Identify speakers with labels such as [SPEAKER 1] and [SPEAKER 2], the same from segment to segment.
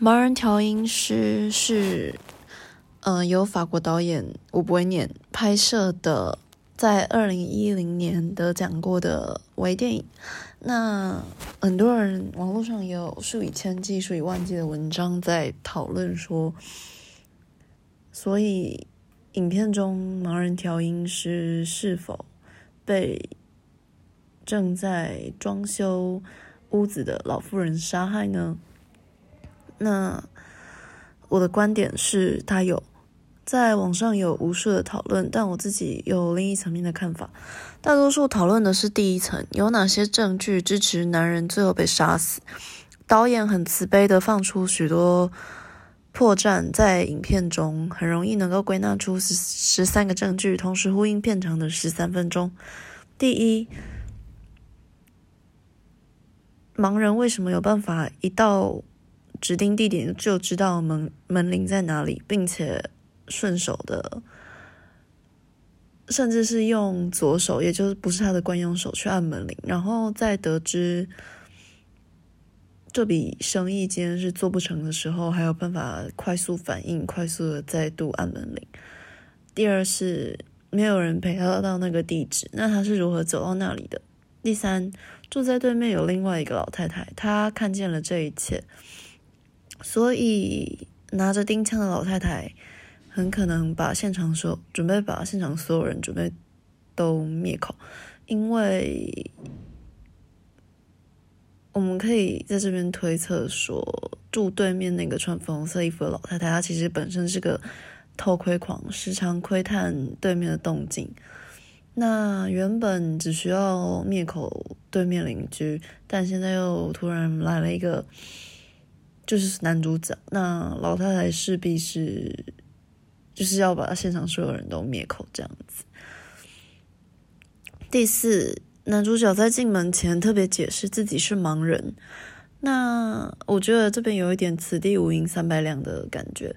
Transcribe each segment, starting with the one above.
[SPEAKER 1] 盲人调音师是，呃，由法国导演我不会念拍摄的，在二零一零年得奖过的微电影。那很多人网络上有数以千计、数以万计的文章在讨论说，所以影片中盲人调音师是否被正在装修屋子的老妇人杀害呢？那我的观点是，他有在网上有无数的讨论，但我自己有另一层面的看法。大多数讨论的是第一层，有哪些证据支持男人最后被杀死？导演很慈悲的放出许多破绽，在影片中很容易能够归纳出十十三个证据，同时呼应片长的十三分钟。第一，盲人为什么有办法一到指定地点就知道门门铃在哪里，并且顺手的，甚至是用左手，也就是不是他的惯用手去按门铃，然后在得知这笔生意今天是做不成的时候，还有办法快速反应，快速的再度按门铃。第二是没有人陪他到那个地址，那他是如何走到那里的？第三，住在对面有另外一个老太太，她看见了这一切。所以，拿着钉枪的老太太很可能把现场所准备把现场所有人准备都灭口，因为我们可以在这边推测说，住对面那个穿粉红色衣服的老太太，她其实本身是个偷窥狂，时常窥探对面的动静。那原本只需要灭口对面邻居，但现在又突然来了一个。就是男主角，那老太太势必是就是要把现场所有人都灭口这样子。第四，男主角在进门前特别解释自己是盲人，那我觉得这边有一点此地无银三百两的感觉。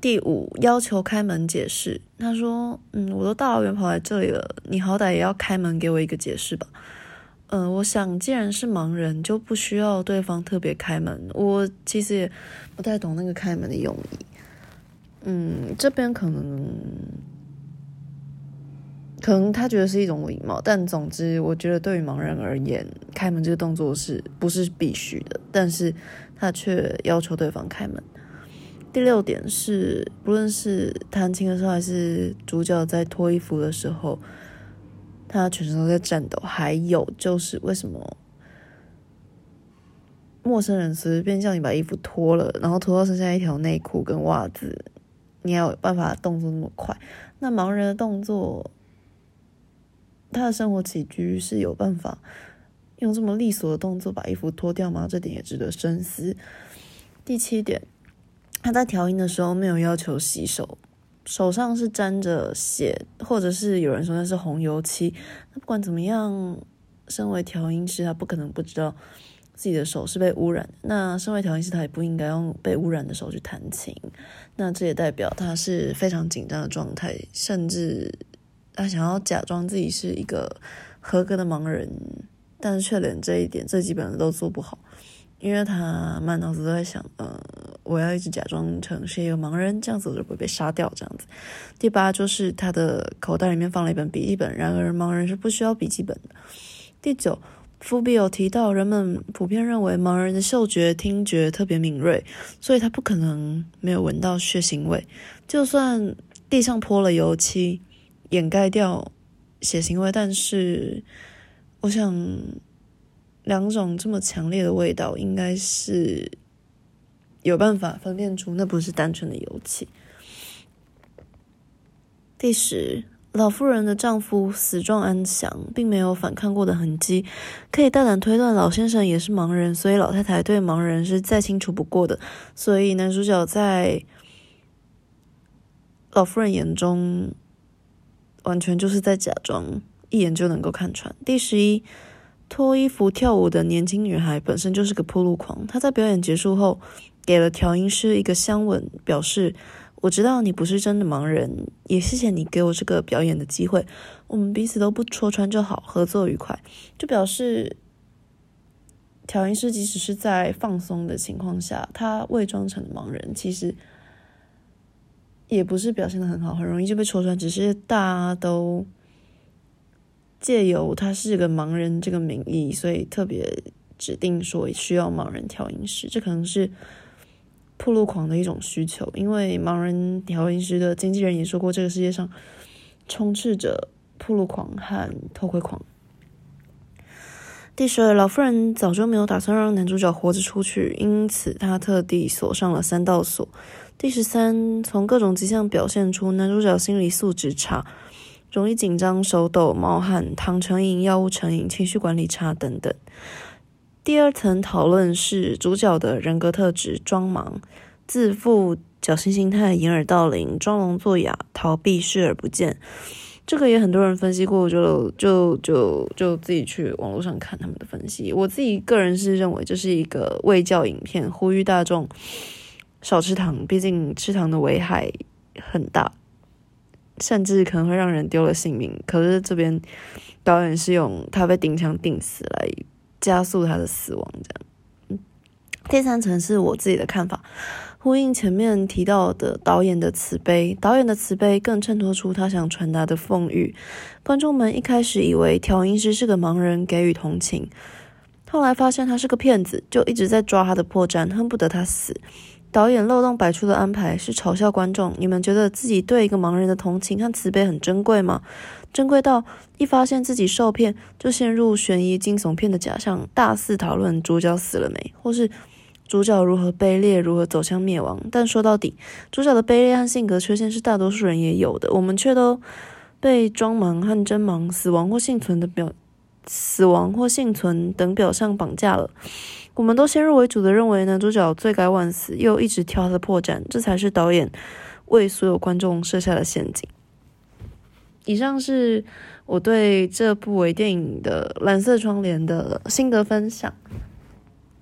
[SPEAKER 1] 第五，要求开门解释，他说：“嗯，我都大老远跑来这里了，你好歹也要开门给我一个解释吧。”嗯，我想既然是盲人，就不需要对方特别开门。我其实也不太懂那个开门的用意。嗯，这边可能可能他觉得是一种礼貌，但总之，我觉得对于盲人而言，开门这个动作是不是必须的？但是他却要求对方开门。第六点是，不论是弹琴的时候，还是主角在脱衣服的时候。他全身都在颤抖，还有就是为什么陌生人随便叫你把衣服脱了，然后脱到剩下一条内裤跟袜子，你要有办法动作那么快？那盲人的动作，他的生活起居是有办法用这么利索的动作把衣服脱掉吗？这点也值得深思。第七点，他在调音的时候没有要求洗手。手上是沾着血，或者是有人说那是红油漆。那不管怎么样，身为调音师，他不可能不知道自己的手是被污染。那身为调音师，他也不应该用被污染的手去弹琴。那这也代表他是非常紧张的状态，甚至他想要假装自己是一个合格的盲人，但是却连这一点最基本的都做不好。因为他满脑子都在想，呃，我要一直假装成是一个盲人，这样子我就不会被杀掉。这样子，第八就是他的口袋里面放了一本笔记本，然而盲人是不需要笔记本的。第九，伏笔有提到，人们普遍认为盲人的嗅觉、听觉特别敏锐，所以他不可能没有闻到血腥味。就算地上泼了油漆掩盖掉血腥味，但是我想。两种这么强烈的味道，应该是有办法分辨出那不是单纯的油漆。第十，老妇人的丈夫死状安详，并没有反抗过的痕迹，可以大胆推断老先生也是盲人，所以老太太对盲人是再清楚不过的。所以男主角在老妇人眼中，完全就是在假装，一眼就能够看穿。第十一。脱衣服跳舞的年轻女孩本身就是个铺路狂。她在表演结束后，给了调音师一个香吻，表示：“我知道你不是真的盲人，也谢谢你给我这个表演的机会。我们彼此都不戳穿就好，合作愉快。”就表示调音师即使是在放松的情况下，他伪装成盲人，其实也不是表现的很好，很容易就被戳穿。只是大家都借由他是个盲人这个名义，所以特别指定说需要盲人调音师，这可能是铺路狂的一种需求。因为盲人调音师的经纪人也说过，这个世界上充斥着铺路狂和偷窥狂。第十二，老妇人早就没有打算让男主角活着出去，因此她特地锁上了三道锁。第十三，从各种迹象表现出男主角心理素质差，容易紧张、手抖、冒汗、糖成瘾、药物成瘾、情绪管理差等等。第二层讨论是主角的人格特质：装忙、自负、侥幸心态、掩耳盗铃、装聋作哑、逃避、视而不见。这个也很多人分析过，就就就就自己去网络上看他们的分析。我自己个人是认为这是一个卫教影片，呼吁大众少吃糖，毕竟吃糖的危害很大，甚至可能会让人丢了性命。可是这边导演是用他被钉枪钉死来加速他的死亡，这样。第三层是我自己的看法。呼应前面提到的导演的慈悲，导演的慈悲更衬托出他想传达的讽喻。观众们一开始以为调音师是个盲人，给予同情，后来发现他是个骗子，就一直在抓他的破绽，恨不得他死。导演漏洞百出的安排是嘲笑观众：你们觉得自己对一个盲人的同情和慈悲很珍贵吗？珍贵到一发现自己受骗，就陷入悬疑惊悚片的假象，大肆讨论主角死了没，或是。主角如何卑劣，如何走向灭亡？但说到底，主角的卑劣和性格缺陷是大多数人也有的。我们却都被装盲和真盲、死亡或幸存的表、死亡或幸存等表象绑架了。我们都先入为主的认为男主角罪该万死，又一直挑他的破绽，这才是导演为所有观众设下的陷阱。以上是我对这部微电影的《蓝色窗帘》的心得分享。